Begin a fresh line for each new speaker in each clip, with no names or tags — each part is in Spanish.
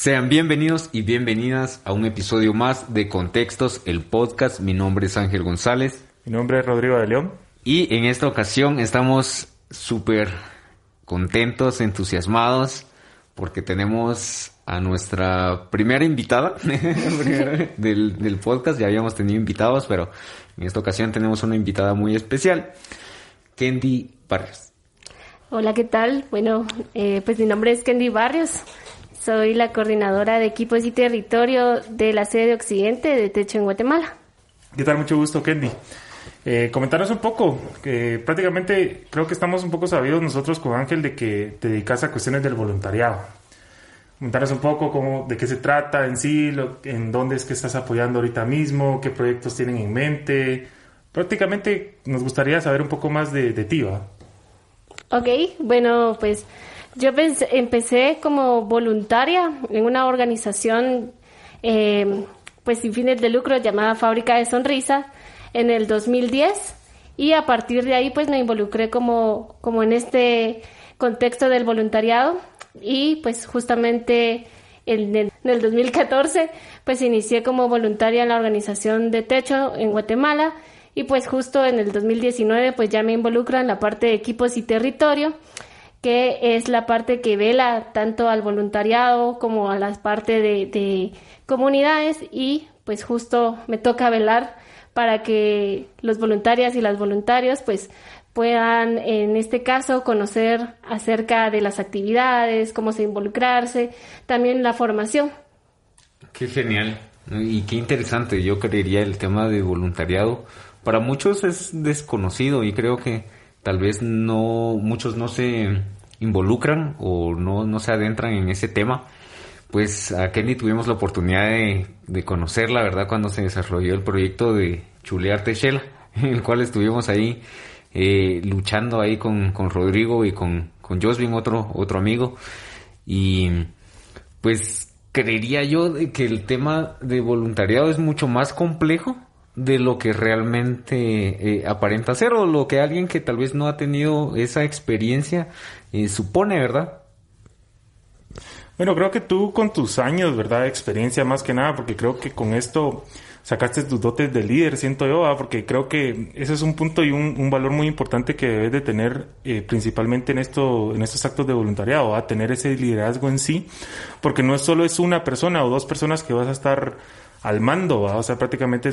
Sean bienvenidos y bienvenidas a un episodio más de Contextos, el podcast. Mi nombre es Ángel González.
Mi nombre es Rodrigo de León.
Y en esta ocasión estamos súper contentos, entusiasmados, porque tenemos a nuestra primera invitada del, del, podcast. Ya habíamos tenido invitados, pero en esta ocasión tenemos una invitada muy especial, Kendi Barrios.
Hola, ¿qué tal? Bueno, eh, pues mi nombre es Kendi Barrios. Soy la coordinadora de equipos y territorio de la sede Occidente de Techo en Guatemala.
¿Qué tal? Mucho gusto, Kendi. Eh, comentaros un poco, que prácticamente creo que estamos un poco sabidos nosotros con Ángel de que te dedicas a cuestiones del voluntariado. Comentaros un poco cómo, de qué se trata en sí, en dónde es que estás apoyando ahorita mismo, qué proyectos tienen en mente. Prácticamente nos gustaría saber un poco más de, de ti, ¿va?
Ok, bueno, pues yo empecé como voluntaria en una organización eh, pues sin fines de lucro llamada Fábrica de Sonrisas en el 2010 y a partir de ahí pues me involucré como, como en este contexto del voluntariado. Y pues justamente en el, en el 2014 pues inicié como voluntaria en la organización de Techo en Guatemala. Y pues justo en el 2019 pues ya me involucro en la parte de equipos y territorio que es la parte que vela tanto al voluntariado como a la parte de, comunidades y pues justo me toca velar para que los voluntarias y las voluntarios pues puedan en este caso conocer acerca de las actividades, cómo se involucrarse, también la formación.
Qué genial y qué interesante, yo creería el tema de voluntariado para muchos es desconocido y creo que tal vez no, muchos no se involucran o no, no se adentran en ese tema. Pues a Kenny tuvimos la oportunidad de, de conocerla, ¿verdad? Cuando se desarrolló el proyecto de Chulear Techela, en el cual estuvimos ahí eh, luchando ahí con, con, Rodrigo y con, con Josvin, otro, otro amigo. Y pues creería yo que el tema de voluntariado es mucho más complejo de lo que realmente eh, aparenta ser o lo que alguien que tal vez no ha tenido esa experiencia eh, supone, ¿verdad?
Bueno, creo que tú con tus años, ¿verdad? Experiencia más que nada, porque creo que con esto sacaste tus dotes de líder, siento yo, porque creo que ese es un punto y un, valor muy importante que debes de tener eh, principalmente en esto, en estos actos de voluntariado, a tener ese liderazgo en sí, porque no es solo es una persona o dos personas que vas a estar al mando, o sea, prácticamente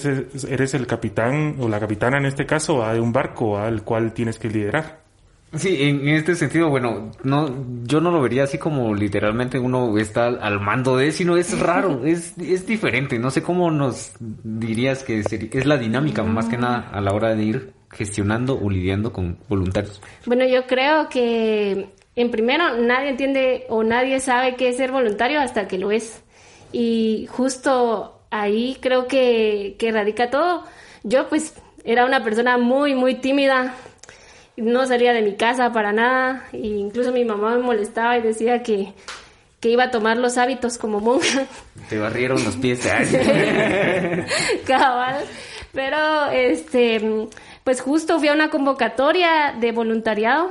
eres el capitán o la capitana en este caso de un barco al cual tienes que liderar.
Sí, en, este sentido, bueno, no, yo no lo vería así como literalmente uno está al, mando de, sino es raro, es, es diferente. No sé cómo nos dirías que es la dinámica más que nada a la hora de ir gestionando o lidiando con voluntarios.
Bueno, yo creo que en primero nadie entiende o nadie sabe qué es ser voluntario hasta que lo es. Y justo ahí creo que, que radica todo. Yo pues era una persona muy, muy tímida, no salía de mi casa para nada, e incluso mi mamá me molestaba y decía que, que iba a tomar los hábitos como monja.
Te barrieron los pies.
Cabal. Pero, este, pues justo fui a una convocatoria de voluntariado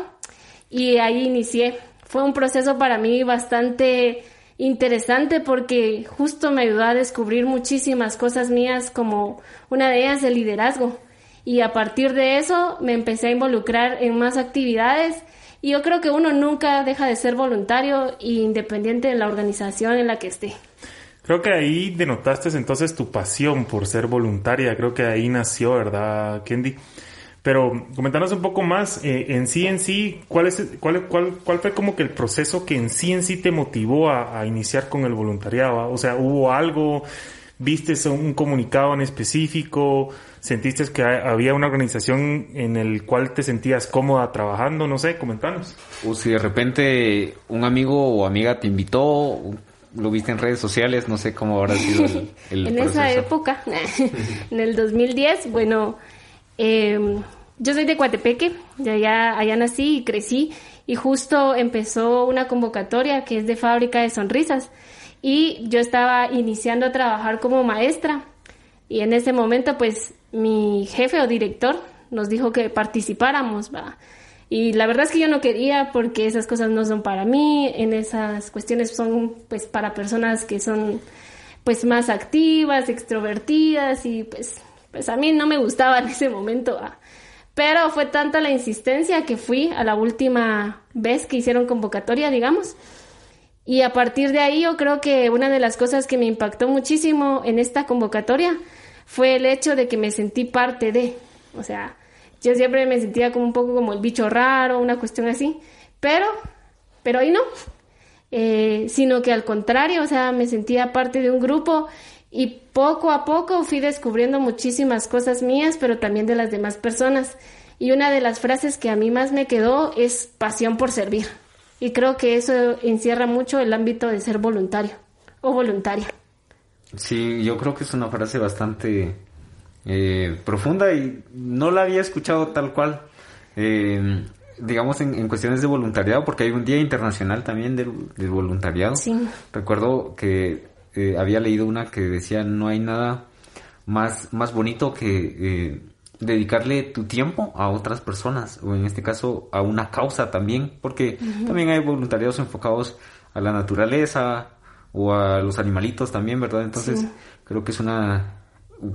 y ahí inicié. Fue un proceso para mí bastante interesante porque justo me ayudó a descubrir muchísimas cosas mías, como una de ellas el liderazgo. Y a partir de eso me empecé a involucrar en más actividades y yo creo que uno nunca deja de ser voluntario e independiente de la organización en la que esté.
Creo que ahí denotaste entonces tu pasión por ser voluntaria, creo que ahí nació, ¿verdad, Kendi? Pero comentanos un poco más, eh, en sí en sí, ¿cuál, es, cuál, cuál, ¿cuál fue como que el proceso que en sí en sí te motivó a, iniciar con el voluntariado? O sea, ¿hubo algo? ¿Viste un comunicado en específico? ¿Sentiste que había una organización en el cual te sentías cómoda trabajando? No sé, comentanos.
O si de repente un amigo o amiga te invitó, lo viste en redes sociales, no sé cómo habrá sido el, el
En esa época, en el 2010, bueno... Eh, yo soy de Coatepeque, de allá, allá nací y crecí y justo empezó una convocatoria que es de fábrica de sonrisas y yo estaba iniciando a trabajar como maestra y en ese momento pues mi jefe o director nos dijo que participáramos, ¿va? Y la verdad es que yo no quería porque esas cosas no son para mí, en esas cuestiones son pues para personas que son pues más activas, extrovertidas y pues pues a mí no me gustaba en ese momento. Pero fue tanta la insistencia que fui a la última vez que hicieron convocatoria, digamos. Y a partir de ahí yo creo que una de las cosas que me impactó muchísimo en esta convocatoria fue el hecho de que me sentí parte de, o sea, yo siempre me sentía como un poco como el bicho raro, una cuestión así, pero, pero ahí no, eh, sino que al contrario, o sea, me sentía parte de un grupo y poco a poco fui descubriendo muchísimas cosas mías, pero también de las demás personas. Y una de las frases que a mí más me quedó es pasión por servir. Y creo que eso encierra mucho el ámbito de ser voluntario o voluntaria.
Sí, yo creo que es una frase bastante eh, profunda y no la había escuchado tal cual. Eh, digamos en, cuestiones de voluntariado, porque hay un día internacional también del, voluntariado.
Sí.
Recuerdo que eh, había leído una que decía no hay nada más, más bonito que dedicarle tu tiempo a otras personas, o en este caso a una causa también, porque también hay voluntariados enfocados a la naturaleza o a los animalitos también, ¿verdad? Entonces creo que es una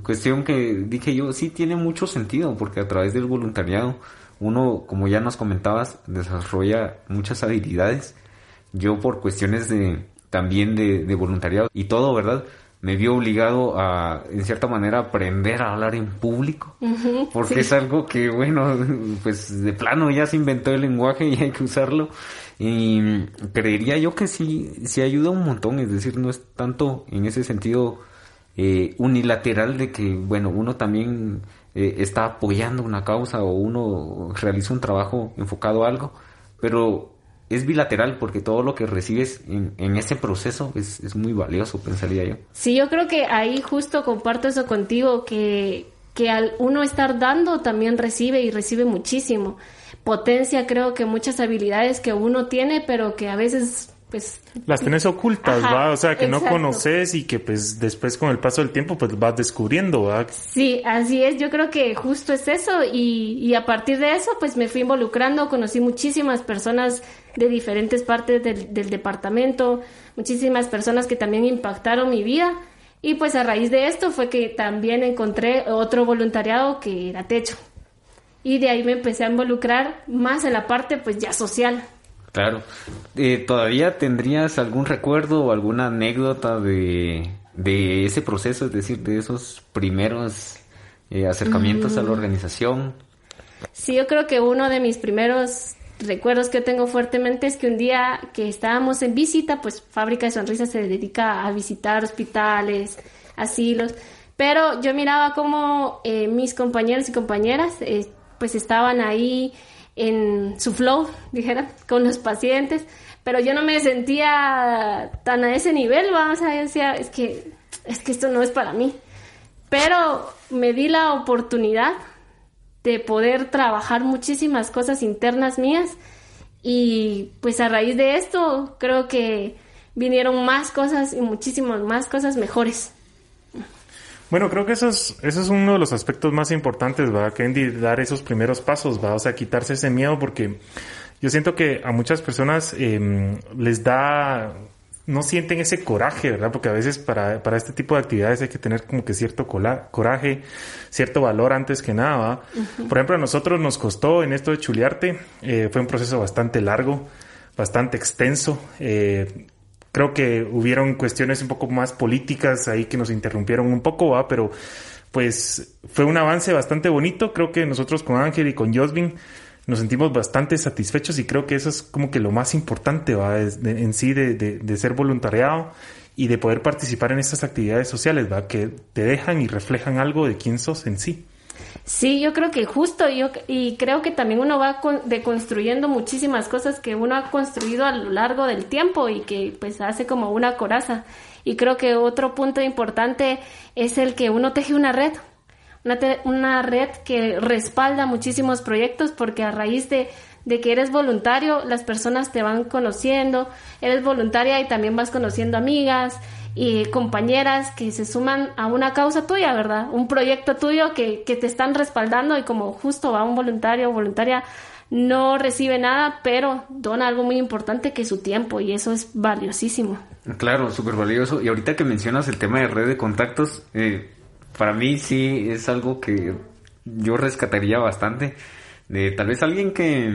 cuestión que dije yo, sí tiene mucho sentido, porque a través del voluntariado uno, como ya nos comentabas, desarrolla muchas habilidades. Yo por cuestiones de también de, de voluntariado y todo, ¿verdad? me vio obligado a, en cierta manera, aprender a hablar en público, porque es algo que, bueno, pues de plano ya se inventó el lenguaje y hay que usarlo. Y creería yo que sí, sí ayuda un montón, es decir, no es tanto en ese sentido eh, unilateral de que, bueno, uno también eh, está apoyando una causa o uno realiza un trabajo enfocado a algo, pero es bilateral porque todo lo que recibes en, en ese proceso es, es, muy valioso, pensaría yo.
Sí, yo creo que ahí justo comparto eso contigo, que, que al uno estar dando también recibe y recibe muchísimo. Potencia creo que muchas habilidades que uno tiene, pero que a veces pues...
Las tenés ocultas, ¿va? O sea, que no conoces y que pues después con el paso del tiempo pues vas descubriendo, ¿va?
Sí, así es, yo creo que justo es eso. Y, y a partir de eso pues me fui involucrando, conocí muchísimas personas de diferentes partes del, del departamento, muchísimas personas que también impactaron mi vida. Y pues a raíz de esto fue que también encontré otro voluntariado que era techo. Y de ahí me empecé a involucrar más en la parte pues ya social.
Claro. Eh, ¿Todavía tendrías algún recuerdo o alguna anécdota de, de ese proceso, es decir, de esos primeros eh, acercamientos a la mm. organización?
Sí, yo creo que uno de mis primeros recuerdos que tengo fuertemente es que un día que estábamos en visita, pues Fábrica de Sonrisas se dedica a visitar hospitales, asilos, pero yo miraba como eh, mis compañeros y compañeras pues estaban ahí en su flow, dijera, con los pacientes, pero yo no me sentía tan a ese nivel, vamos a decía, es que, es que esto no es para mí. Pero me di la oportunidad de poder trabajar muchísimas cosas internas mías y pues a raíz de esto creo que vinieron más cosas y muchísimas más cosas mejores.
Bueno, creo que eso es, eso es uno de los aspectos más importantes, ¿va? Que dar esos primeros pasos, ¿va? O sea, quitarse ese miedo porque yo siento que a muchas personas eh, les da, no sienten ese coraje, ¿verdad? Porque a veces para, para este tipo de actividades hay que tener como que cierto coraje, cierto valor antes que nada, ¿va? Por ejemplo, a nosotros nos costó en esto de chulearte, eh, fue un proceso bastante largo, bastante extenso. Eh, creo que hubieron cuestiones un poco más políticas ahí que nos interrumpieron un poco, ¿va? pero pues fue un avance bastante bonito. Creo que nosotros con Ángel y con Josvin nos sentimos bastante satisfechos y creo que eso es como que lo más importante ¿va? en sí de, de, de, ser voluntariado y de poder participar en estas actividades sociales, ¿va? que te dejan y reflejan algo de quién sos en sí.
Sí, yo creo que justo, yo, y creo que también uno va deconstruyendo muchísimas cosas que uno ha construido a lo largo del tiempo y que pues hace como una coraza. Y creo que otro punto importante es el que uno teje una red, una, una red que respalda muchísimos proyectos porque a raíz de, de que eres voluntario, las personas te van conociendo, eres voluntaria y también vas conociendo amigas, y compañeras que se suman a una causa tuya, ¿verdad? Un proyecto tuyo que, que te están respaldando y como justo va un voluntario o voluntaria no recibe nada, pero dona algo muy importante que es su tiempo y eso es valiosísimo.
Claro, súper valioso. Y ahorita que mencionas el tema de red de contactos, eh, para mí sí es algo que yo rescataría bastante. De tal vez alguien que,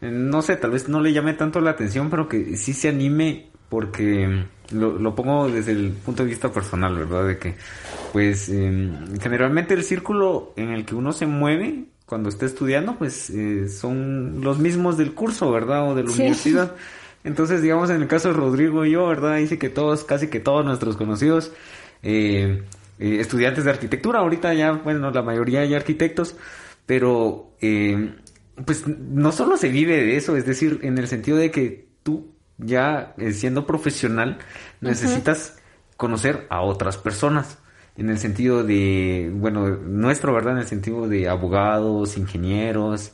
eh, no sé, tal vez no le llame tanto la atención, pero que sí se anime porque lo, lo pongo desde el punto de vista personal, ¿verdad? De que, pues, em, generalmente el círculo en el que uno se mueve cuando está estudiando, pues, eh, son los mismos del curso, ¿verdad? O de la universidad. Entonces, digamos, en el caso de Rodrigo y yo, ¿verdad? Dice que todos, casi que todos nuestros conocidos, eh, eh, estudiantes de arquitectura, ahorita ya, bueno, la mayoría ya arquitectos, pero, eh, pues, no solo se vive de eso, es decir, en el sentido de que tú, ya eh, siendo profesional, necesitas conocer a otras personas en el sentido de, bueno, nuestro, ¿verdad? En el sentido de abogados, ingenieros,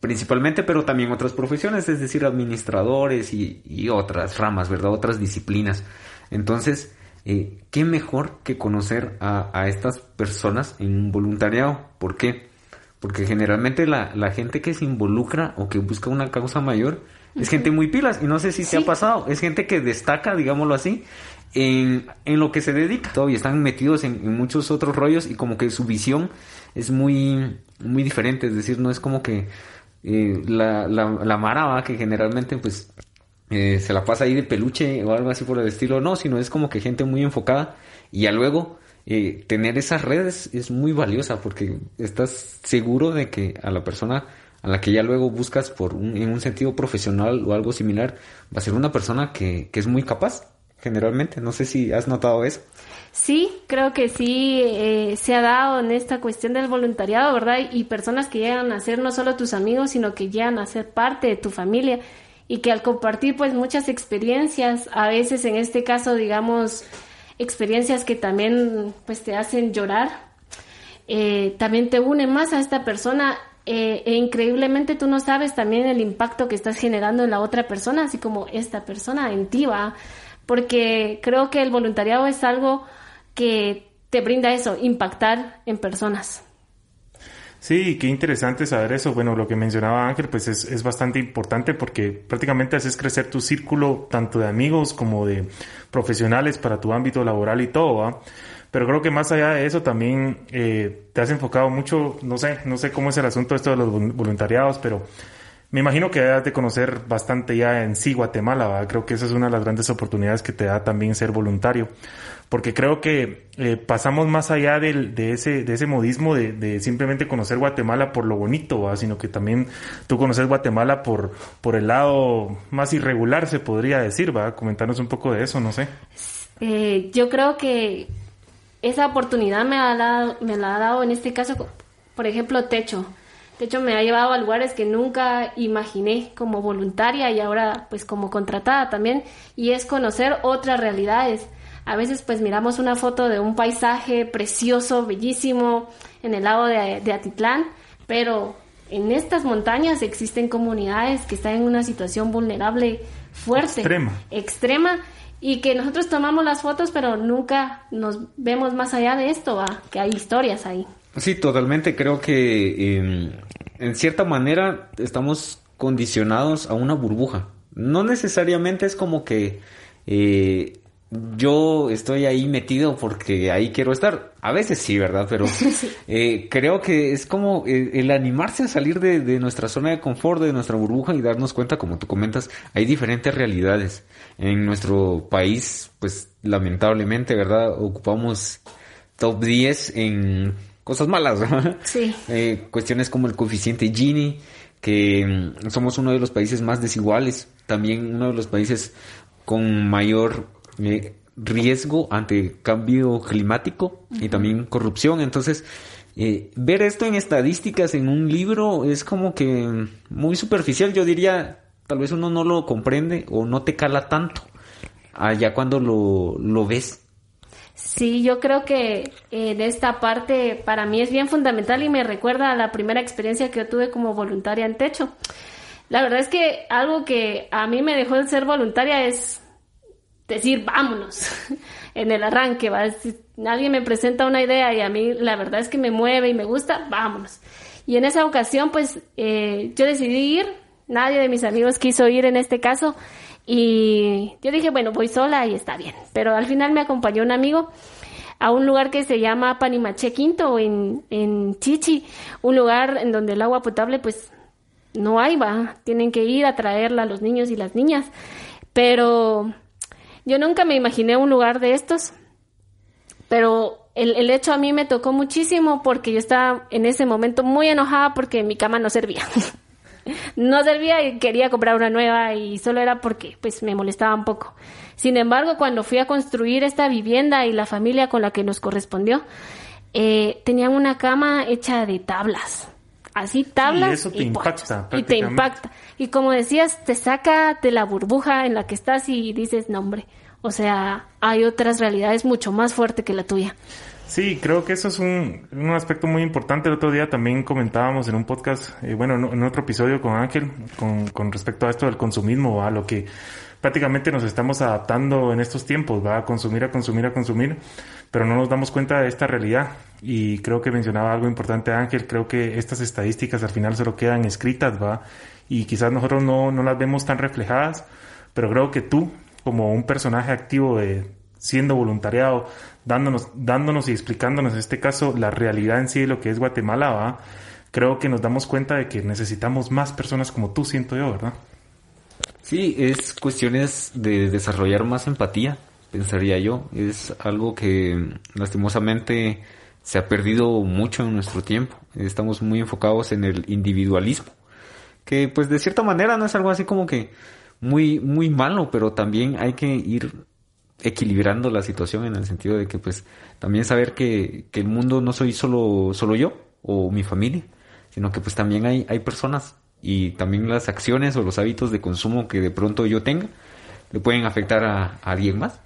principalmente, pero también otras profesiones, es decir, administradores y, y otras ramas, ¿verdad? Otras disciplinas. Entonces, eh, ¿qué mejor que conocer a, a, estas personas en un voluntariado? ¿Por qué? Porque generalmente la, la, gente que se involucra o que busca una causa mayor es gente muy pilas y no sé si sí. te ha pasado, es gente que destaca, digámoslo así, en, en lo que se dedica y están metidos en, en, muchos otros rollos y como que su visión es muy, muy diferente, es decir, no es como que eh, la, la, la Mara, ¿va? que generalmente pues eh, se la pasa ahí de peluche o algo así por el estilo, no, sino es como que gente muy enfocada y ya luego eh, tener esas redes es muy valiosa porque estás seguro de que a la persona a la que ya luego buscas por un, en un sentido profesional o algo similar va a ser una persona que, que es muy capaz generalmente. No sé si has notado eso.
Sí, creo que sí eh, se ha dado en esta cuestión del voluntariado, ¿verdad? Y personas que llegan a ser no solo tus amigos, sino que llegan a ser parte de tu familia y que al compartir pues muchas experiencias, a veces en este caso digamos experiencias que también pues te hacen llorar, eh, también te une más a esta persona eh, e increíblemente tú no sabes también el impacto que estás generando en la otra persona, así como esta persona en ti va porque creo que el voluntariado es algo que te brinda eso, impactar en personas.
Sí, qué interesante saber eso. Bueno, lo que mencionaba Ángel, pues es, es, bastante importante porque prácticamente haces crecer tu círculo tanto de amigos como de profesionales para tu ámbito laboral y todo, ¿va? Pero creo que más allá de eso también eh, te has enfocado mucho, no sé, no sé cómo es el asunto esto de los voluntariados, pero me imagino que debes de conocer bastante ya en sí Guatemala, ¿va? creo que esa es una de las grandes oportunidades que te da también ser voluntario, porque creo que eh, pasamos más allá de, de, ese, de ese modismo de, simplemente conocer Guatemala por lo bonito, ¿va? sino que también tú conoces Guatemala por, por el lado más irregular, se podría decir, ¿va? Comentarnos un poco de eso, no sé.
Eh, yo creo que esa oportunidad me, ha dado, me la ha dado en este caso, por ejemplo, Techo de hecho, me ha llevado a lugares que nunca imaginé como voluntaria y ahora pues como contratada también. Y es conocer otras realidades. A veces pues miramos una foto de un paisaje precioso, bellísimo, en el lago de, de Atitlán, pero en estas montañas existen comunidades que están en una situación vulnerable fuerte.
Extrema.
Extrema. Y que nosotros tomamos las fotos, pero nunca nos vemos más allá de esto, ¿va? que hay historias ahí.
Sí, totalmente. Creo que eh, en cierta manera estamos condicionados a una burbuja. No necesariamente es como que eh, yo estoy ahí metido porque ahí quiero estar. A veces sí, ¿verdad? Pero eh, creo que es como el, el animarse a salir de, de, nuestra zona de confort, de nuestra burbuja y darnos cuenta, como tú comentas, hay diferentes realidades. En nuestro país, pues lamentablemente, ¿verdad? Ocupamos top 10 en cosas malas.
Sí.
Eh, cuestiones como el coeficiente Gini, que mm, somos uno de los países más desiguales, también uno de los países con mayor eh, riesgo ante cambio climático y también corrupción. Entonces, eh, ver esto en estadísticas en un libro es como que muy superficial. Yo diría, tal vez uno no lo comprende o no te cala tanto allá cuando lo, lo ves
Sí, yo creo que en esta parte para mí es bien fundamental y me recuerda a la primera experiencia que yo tuve como voluntaria en Techo. La verdad es que algo que a mí me dejó de ser voluntaria es decir, vámonos, en el arranque, ¿va? Si alguien me presenta una idea y a mí la verdad es que me mueve y me gusta, vámonos. Y en esa ocasión, pues eh, yo decidí ir, nadie de mis amigos quiso ir en este caso. Y yo dije, bueno, voy sola y está bien. Pero al final me acompañó un amigo a un lugar que se llama Panimache Quinto en, en Chichi, un lugar en donde el agua potable pues no hay, va, tienen que ir a traerla a los niños y las niñas. Pero yo nunca me imaginé un lugar de estos, pero el, el, hecho a mí me tocó muchísimo porque yo estaba en ese momento muy enojada porque mi cama no servía. no servía y quería comprar una nueva y solo era porque pues me molestaba un poco. Sin embargo, cuando fui a construir esta vivienda y la familia con la que nos correspondió, eh, tenían una cama hecha de tablas así tablas.
y eso te impacta.
Y te impacta. Y como decías, te saca de la burbuja en la que estás y dices, no hombre, o sea, hay otras realidades mucho más fuertes que la tuya.
Sí, creo que eso es un, un, aspecto muy importante. El otro día también comentábamos en un podcast, eh, bueno, en, otro episodio con Ángel, con, con respecto a esto del consumismo, a lo que prácticamente nos estamos adaptando en estos tiempos, va a consumir, a consumir, a consumir, pero no nos damos cuenta de esta realidad. Y creo que mencionaba algo importante Ángel, creo que estas estadísticas al final solo quedan escritas, va, y quizás nosotros no, no las vemos tan reflejadas, pero creo que tú, como un personaje activo de siendo voluntariado, dándonos, dándonos y explicándonos en este caso la realidad en sí de lo que es Guatemala, va, creo que nos damos cuenta de que necesitamos más personas como tú, siento yo, ¿verdad?
Sí, es cuestiones de desarrollar más empatía, pensaría yo. Es algo que lastimosamente se ha perdido mucho en nuestro tiempo. Estamos muy enfocados en el individualismo, que pues de cierta manera no es algo así como que muy muy malo, pero también hay que ir equilibrando la situación en el sentido de que pues también saber que, que el mundo no soy solo solo yo o mi familia, sino que pues también hay hay personas y también las acciones o los hábitos de consumo que de pronto yo tenga le pueden afectar a, alguien más.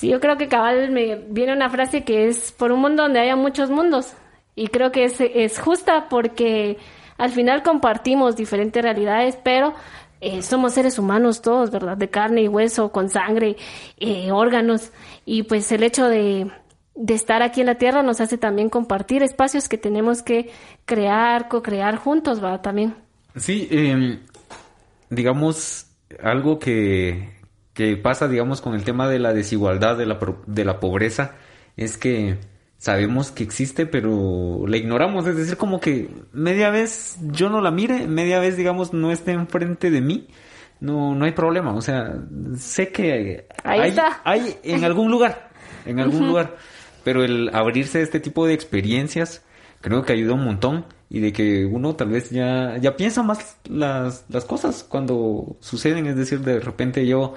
Sí, yo creo que cabal me viene una frase que es por un mundo donde haya muchos mundos y creo que es, es justa porque al final compartimos diferentes realidades, pero eh, somos seres humanos todos, ¿verdad? De carne y hueso, con sangre, eh, órganos y pues el hecho de, de estar aquí en la Tierra nos hace también compartir espacios que tenemos que crear, co-crear juntos, ¿verdad? También.
Sí, eh, digamos, algo que, que pasa, digamos, con el tema de la desigualdad, de la, de la pobreza, es que sabemos que existe, pero la ignoramos. Es decir, como que media vez yo no la mire, media vez, digamos, no esté enfrente de mí, no, no hay problema. O sea, sé que hay, hay en algún lugar, en algún lugar, pero el abrirse a este tipo de experiencias creo que ayuda un montón y de que uno tal vez ya, ya piensa más las, las cosas cuando suceden. Es decir, de repente yo,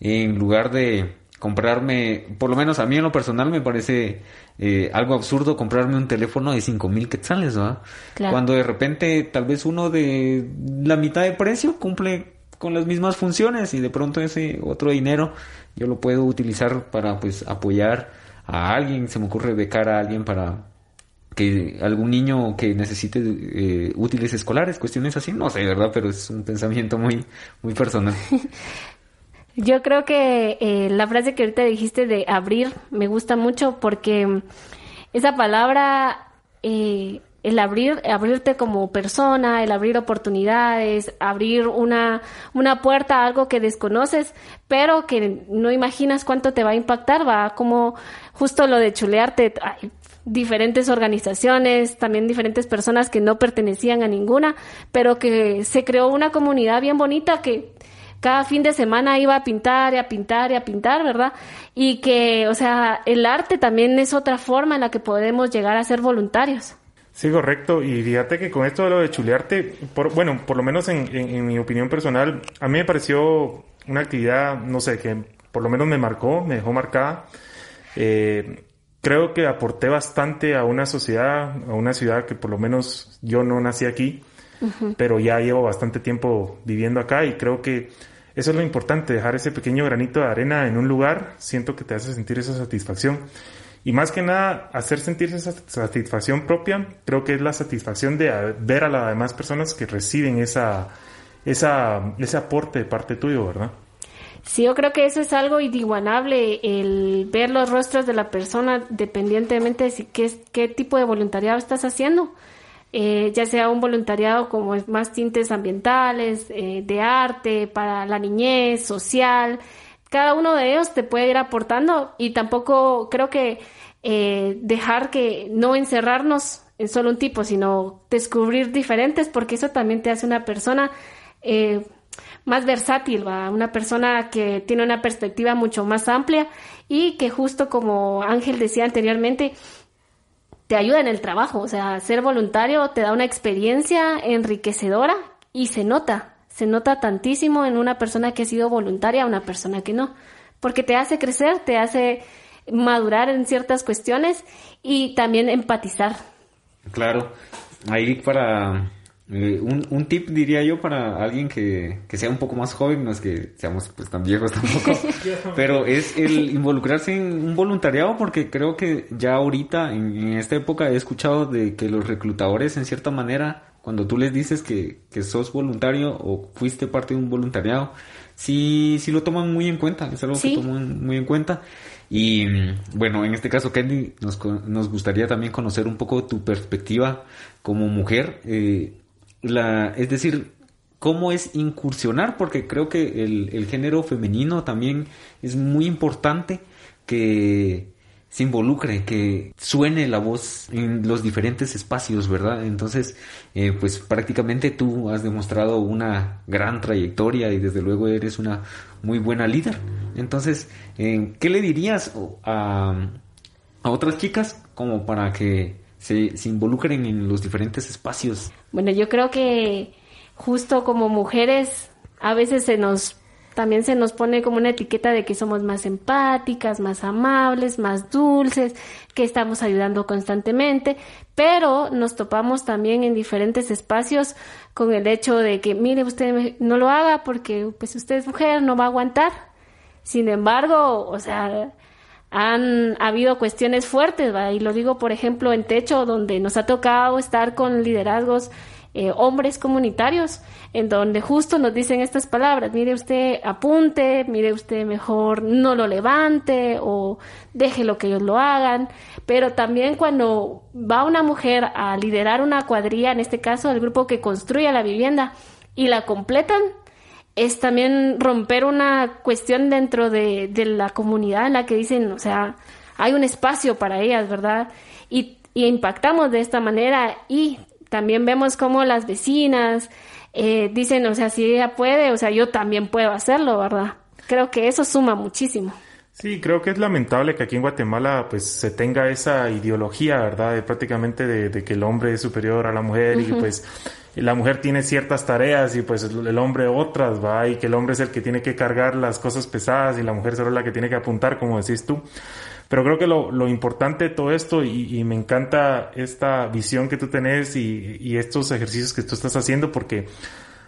en lugar de comprarme, por lo menos a mí en lo personal me parece eh, algo absurdo comprarme un teléfono de cinco mil quetzales, ¿va? Cuando de repente tal vez uno de la mitad de precio cumple con las mismas funciones y de pronto ese otro dinero yo lo puedo utilizar para pues apoyar a alguien, se me ocurre becar a alguien para que algún niño que necesite eh, útiles escolares, cuestiones así, no sé, ¿verdad? Pero es un pensamiento muy, muy personal.
Yo creo que eh, la frase que ahorita dijiste de abrir me gusta mucho porque esa palabra, eh, el abrir, abrirte como persona, el abrir oportunidades, abrir una, una puerta a algo que desconoces, pero que no imaginas cuánto te va a impactar, va como justo lo de chulearte, diferentes organizaciones, también diferentes personas que no pertenecían a ninguna, pero que se creó una comunidad bien bonita que cada fin de semana iba a pintar y a pintar y a pintar, ¿verdad? Y que, o sea, el arte también es otra forma en la que podemos llegar a ser voluntarios.
Sí, correcto. Y fíjate que con esto de lo de chulearte, por, bueno, por lo menos en, en, mi opinión personal, a mí me pareció una actividad, no sé, que por lo menos me marcó, me dejó marcada. Eh, creo que aporté bastante a una sociedad, a una ciudad que por lo menos yo no nací aquí, pero ya llevo bastante tiempo viviendo acá y creo que eso es lo importante, dejar ese pequeño granito de arena en un lugar, siento que te hace sentir esa satisfacción. Y más que nada, hacer sentir esa satisfacción propia, creo que es la satisfacción de ver a las demás personas que reciben esa, esa, ese aporte de parte tuyo, ¿verdad?
Sí, yo creo que eso es algo indiguanable, el ver los rostros de la persona dependientemente de si, qué, qué tipo de voluntariado estás haciendo. Eh, ya sea un voluntariado como más tintes ambientales, eh, de arte, para la niñez, social. Cada uno de ellos te puede ir aportando y tampoco creo que eh, dejar que no encerrarnos en solo un tipo, sino descubrir diferentes, porque eso también te hace una persona más versátil, ¿va? una persona que tiene una perspectiva mucho más amplia y que justo como Ángel decía anteriormente, te ayuda en el trabajo, o sea, ser voluntario te da una experiencia enriquecedora y se nota, se nota tantísimo en una persona que ha sido voluntaria a una persona que no, porque te hace crecer, te hace madurar en ciertas cuestiones y también empatizar.
Claro, ahí para eh, un, un, tip diría yo para alguien que, que, sea un poco más joven, no es que seamos pues tan viejos tampoco, pero es el involucrarse en un voluntariado porque creo que ya ahorita en, esta época he escuchado de que los reclutadores en cierta manera, cuando tú les dices que, que sos voluntario o fuiste parte de un voluntariado, sí, sí lo toman muy en cuenta, es algo que toman muy en cuenta. Y bueno, en este caso, Candy, nos, nos gustaría también conocer un poco tu perspectiva como mujer. Eh, la, es decir, cómo es incursionar, porque creo que el, género femenino también es muy importante que se involucre, que suene la voz en los diferentes espacios, ¿verdad? Entonces, eh, pues prácticamente tú has demostrado una gran trayectoria y desde luego eres una muy buena líder. Entonces, eh, ¿qué le dirías a, a otras chicas como para que se, se involucren en los diferentes espacios.
Bueno, yo creo que justo como mujeres a veces se nos también se nos pone como una etiqueta de que somos más empáticas, más amables, más dulces, que estamos ayudando constantemente, pero nos topamos también en diferentes espacios con el hecho de que, mire, usted no lo haga porque pues usted es mujer, no va a aguantar. Sin embargo, o sea, han habido cuestiones fuertes, y lo digo por ejemplo en Techo, donde nos ha tocado estar con liderazgos eh, hombres comunitarios, en donde justo nos dicen estas palabras, mire usted apunte, mire usted mejor no lo levante o deje lo que ellos lo hagan, pero también cuando va una mujer a liderar una cuadrilla, en este caso el grupo que construye la vivienda, y la completan, es también romper una cuestión dentro de, la comunidad en la que dicen, o sea, hay un espacio para ellas, ¿verdad? Y, impactamos de esta manera y también vemos como las vecinas eh, dicen, o sea, si ella puede, o sea, yo también puedo hacerlo, ¿verdad? Creo que eso suma muchísimo.
Sí, creo que es lamentable que aquí en Guatemala pues se tenga esa ideología, ¿verdad? De prácticamente de, que el hombre es superior a la mujer y pues la mujer tiene ciertas tareas y pues el hombre otras, ¿va? Y que el hombre es el que tiene que cargar las cosas pesadas y la mujer solo la que tiene que apuntar, como decís tú. Pero creo que lo, lo importante de todo esto y, me encanta esta visión que tú tenés y, y estos ejercicios que tú estás haciendo porque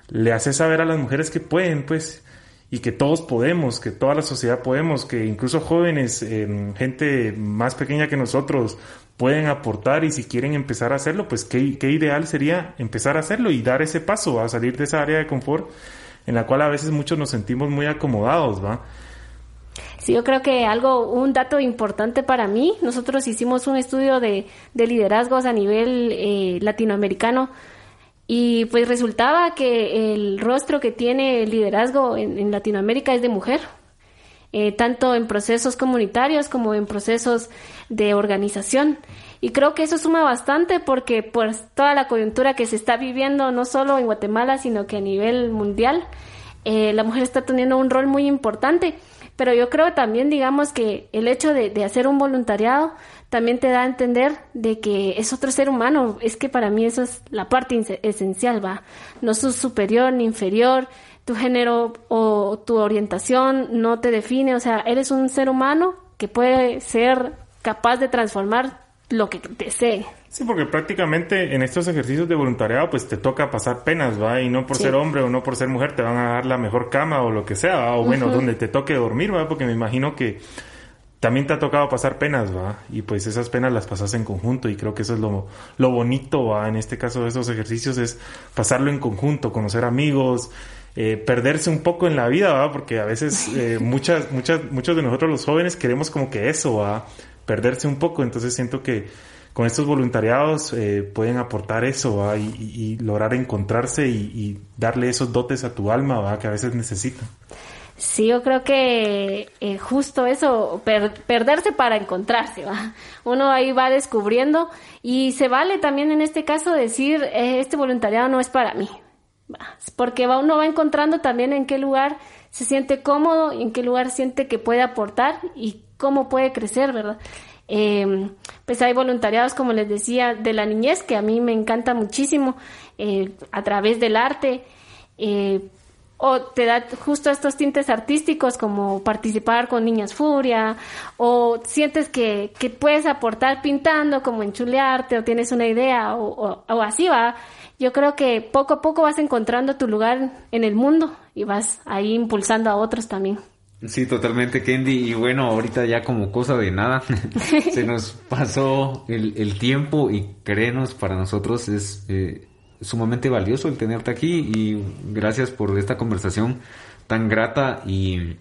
le haces saber a las mujeres que pueden, pues, y que todos podemos, que toda la sociedad podemos, que incluso jóvenes, em, gente más pequeña que nosotros pueden aportar y si quieren empezar a hacerlo, pues qué, qué ideal sería empezar a hacerlo y dar ese paso a salir de esa área de confort en la cual a veces muchos nos sentimos muy acomodados, ¿va?
Sí, yo creo que algo, un dato importante para mí, nosotros hicimos un estudio de, de liderazgos a nivel eh, latinoamericano y pues resultaba que el rostro que tiene el liderazgo en, Latinoamérica es de mujer, eh, tanto en procesos comunitarios como en procesos de organización. Y creo que eso suma bastante porque pues toda la coyuntura que se está viviendo, no solo en Guatemala, sino que a nivel mundial, eh, la mujer está teniendo un rol muy importante. Pero yo creo también, digamos, que el hecho de, hacer un voluntariado también te da a entender de que es otro ser humano. Es que para mí eso es la parte esencial, va. No sos superior ni inferior, tu género o tu orientación no te define, o sea, eres un ser humano que puede ser capaz de transformar lo que desee.
Sí, porque prácticamente en estos ejercicios de voluntariado pues te toca pasar penas, ¿va? Y no por ser hombre o no por ser mujer te van a dar la mejor cama o lo que sea, o bueno, donde te toque dormir, ¿va? Porque me imagino que también te ha tocado pasar penas, ¿va? Y pues esas penas las pasas en conjunto y creo que eso es lo, lo bonito, ¿va? En este caso de esos ejercicios es pasarlo en conjunto, conocer amigos, eh, perderse un poco en la vida, ¿va? Porque a veces eh, muchas, muchas, muchos de nosotros los jóvenes queremos como que eso, ¿va? Perderse un poco, entonces siento que con estos voluntariados eh, pueden aportar eso y, lograr encontrarse y, darle esos dotes a tu alma que a veces necesita.
Sí, yo creo que eh, justo eso, perderse para encontrarse, ¿va? Uno ahí va descubriendo y se vale también en este caso decir, eh, este voluntariado no es para mí, porque va, uno va encontrando también en qué lugar se siente cómodo, en qué lugar siente que puede aportar y cómo puede crecer, ¿verdad? Eh, pues hay voluntariados, como les decía, de la niñez, que a mí me encanta muchísimo, eh, a través del arte, eh, o te da justo estos tintes artísticos como participar con Niñas Furia, o sientes que, que puedes aportar pintando, como enchulearte, o tienes una idea, o, o así va. Yo creo que poco a poco vas encontrando tu lugar en el mundo y vas ahí impulsando a otros también.
Sí, totalmente, Kendi. Y bueno, ahorita ya como cosa de nada, se nos pasó el, tiempo y créenos, para nosotros es eh, sumamente valioso el tenerte aquí y gracias por esta conversación tan grata y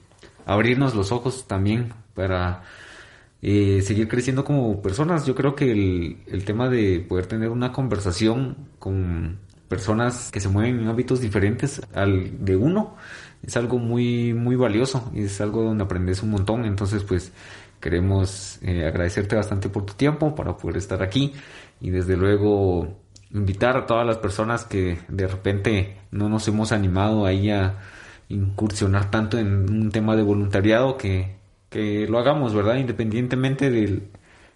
abrirnos los ojos también para eh, seguir creciendo como personas. Yo creo que el, el tema de poder tener una conversación con personas que se mueven en hábitos diferentes al de uno es algo muy, muy valioso y es algo donde aprendes un montón. Entonces, pues queremos eh, agradecerte bastante por tu tiempo para poder estar aquí y desde luego invitar a todas las personas que de repente no nos hemos animado ahí a incursionar tanto en un tema de voluntariado que, que lo hagamos, ¿verdad? Independientemente del,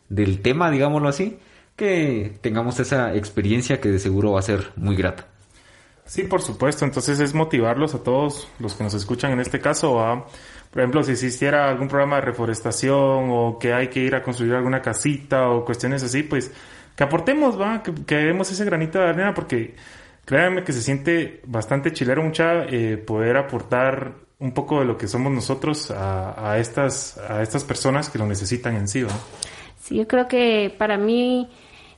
del tema, digámoslo así, que tengamos esa experiencia que de seguro va a ser muy grata.
Sí, por supuesto. Entonces es motivarlos a todos los que nos escuchan en este caso a, por ejemplo, si existiera algún programa de reforestación o que hay que ir a construir alguna casita o cuestiones así, pues que aportemos, va, que, demos ese granito de arena porque créanme que se siente bastante chilero mucha eh, poder aportar un poco de lo que somos nosotros a, estas a estas personas que lo necesitan en sí.
Sí, yo creo que para mí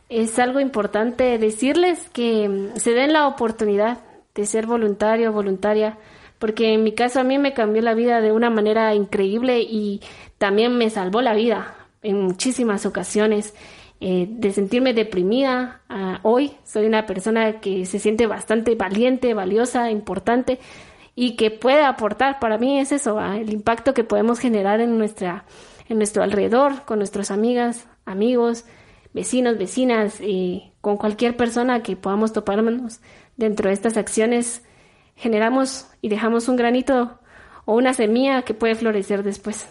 es algo importante decirles que se den la oportunidad de ser voluntario voluntaria, porque en mi caso a mí me cambió la vida de una manera increíble y también me salvó la vida en muchísimas ocasiones. Eh, de sentirme deprimida hoy soy una persona que se siente bastante valiente, valiosa, importante y que puede aportar. Para mí es eso, el impacto que podemos generar en nuestra en nuestro alrededor, con nuestras amigas, amigos, vecinos, vecinas, y con cualquier persona que podamos toparnos dentro de estas acciones, generamos y dejamos un granito o una semilla que puede florecer después.